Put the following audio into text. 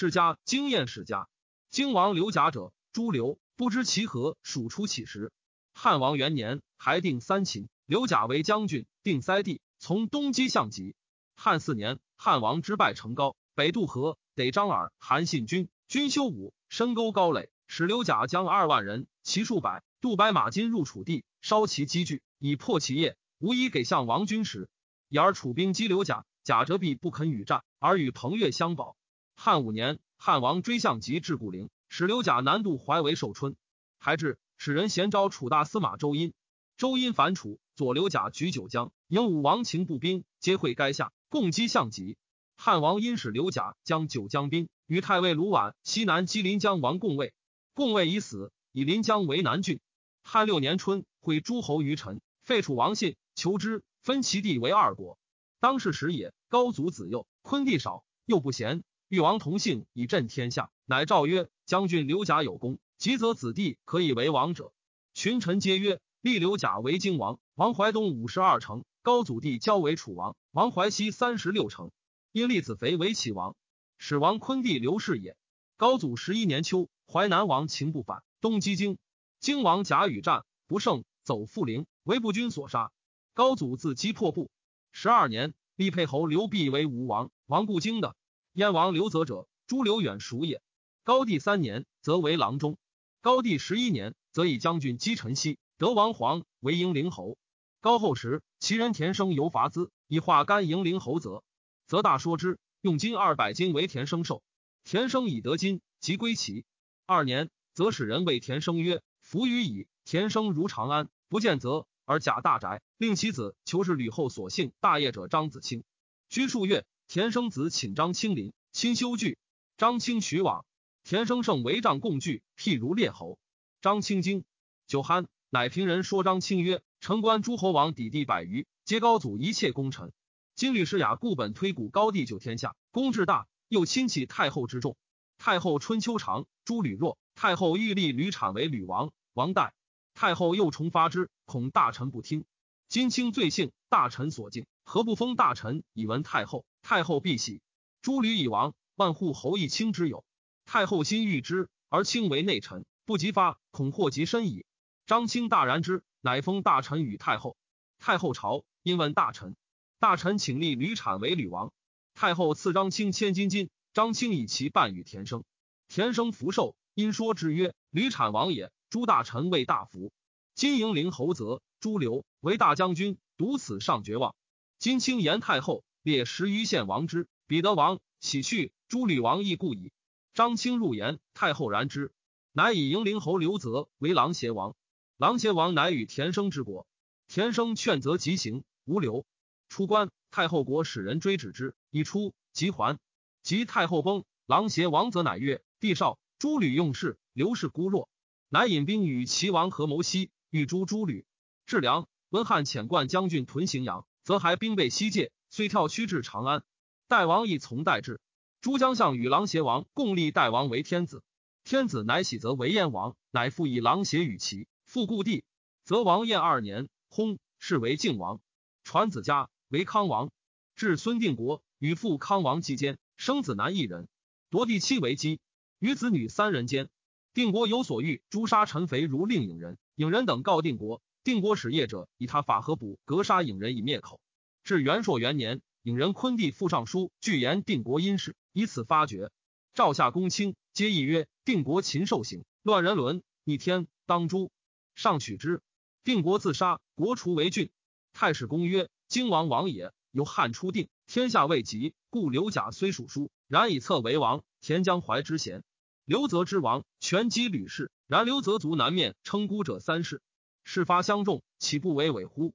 世家经验世家。荆王刘贾者，诸刘，不知其何属出起时。汉王元年，还定三秦，刘贾为将军，定塞地，从东击项籍。汉四年，汉王之败成高，北渡河，得张耳、韩信军，军修武，深沟高垒，使刘贾将二万人，骑数百，渡白马津入楚地，烧其积聚，以破其业。无以给项王军时，以而楚兵击刘贾，贾折臂不肯与战，而与彭越相保。汉五年。汉王追项籍至固陵，使刘贾南渡怀为寿春。还至，使人衔招楚大司马周殷。周殷反楚，左刘贾举九江，迎武王秦步兵，皆会垓下，共击项籍。汉王因使刘贾将九江兵与太尉卢绾西南击临江王共卫。共卫已死，以临江为南郡。汉六年春，会诸侯于陈，废楚王信，求之，分其地为二国。当世时也，高祖子幼，昆地少，又不贤。誉王同姓以振天下，乃诏曰：“将军刘贾有功，吉则子弟可以为王者。”群臣皆曰：“立刘贾为荆王，王怀东五十二城；高祖帝交为楚王，王怀西三十六城。因立子肥为齐王，始王昆弟刘氏也。”高祖十一年秋，淮南王秦不反，东击荆，荆王贾与战不胜，走复陵，为不军所杀。高祖自击破部。十二年，立沛侯刘弼为吴王，王故京的。燕王刘泽者，朱刘远属也。高帝三年，则为郎中；高帝十一年，则以将军击陈豨，得王黄为迎陵侯。高后时，其人田生由伐资，以化干迎陵侯，则则大说之，用金二百金为田生寿。田生以得金，即归齐。二年，则使人谓田生曰：“服于矣。”田生如长安，不见则而假大宅，令其子求是吕后所幸大业者张子清，居数月。田生子请张清临，亲修具。张清许往。田生胜为帐共聚，譬如列侯。张清惊，酒酣，乃平人说张清曰：“城关诸侯王抵地百余，皆高祖一切功臣。今律师雅固本推古高帝救天下，功至大，又亲戚太后之众。太后春秋长，诸吕弱。太后欲立吕产为吕王，王代。太后又重发之，恐大臣不听。今卿罪幸，大臣所敬，何不封大臣以闻太后？”太后必喜，诸吕已亡，万户侯亦卿之有。太后心欲之，而卿为内臣，不及发，恐祸及身矣。张清大然之，乃封大臣与太后。太后朝，因问大臣，大臣请立吕产为吕王。太后赐张清千金金，张清以其半与田生。田生福寿，因说之曰：“吕产王也。”诸大臣为大福。今迎陵侯则朱刘为大将军，独此上绝望。今卿言太后。列十余县王之，彼得王喜去，诸吕王亦故矣。张清入言，太后然之，乃以迎陵侯刘泽为狼邪王。狼邪王乃与田生之国，田生劝则即行，无留。出关，太后国使人追止之，已出，即还。及太后崩，狼邪王则乃曰：“帝少，诸吕用事，刘氏孤弱，乃引兵与齐王合谋西，欲诛诸吕。至梁，温汉遣冠将军屯荥阳，则还兵备西界。”遂跳驱至长安，代王亦从代至。诸将相与狼邪王共立代王为天子，天子乃喜则为燕王，乃复以狼邪与齐，复故地，则王燕二年，薨，是为靖王。传子家为康王，至孙定国与父康王期间，生子男一人，夺第七为姬，与子女三人间。定国有所欲诛杀陈肥如令尹人，尹人等告定国，定国使业者以他法合卜格杀影人以灭口。至元朔元年，引人昆帝复尚书，具言定国因事，以此发觉。赵夏公卿皆议曰：定国禽兽行，乱人伦，逆天，当诛。上取之。定国自杀，国除为郡。太史公曰：荆王王也，由汉初定，天下未及，故刘贾虽属书，然以策为王。田江淮之贤，刘泽之王，权击吕氏。然刘泽族南面称孤者三世，事发相众，岂不为伪乎？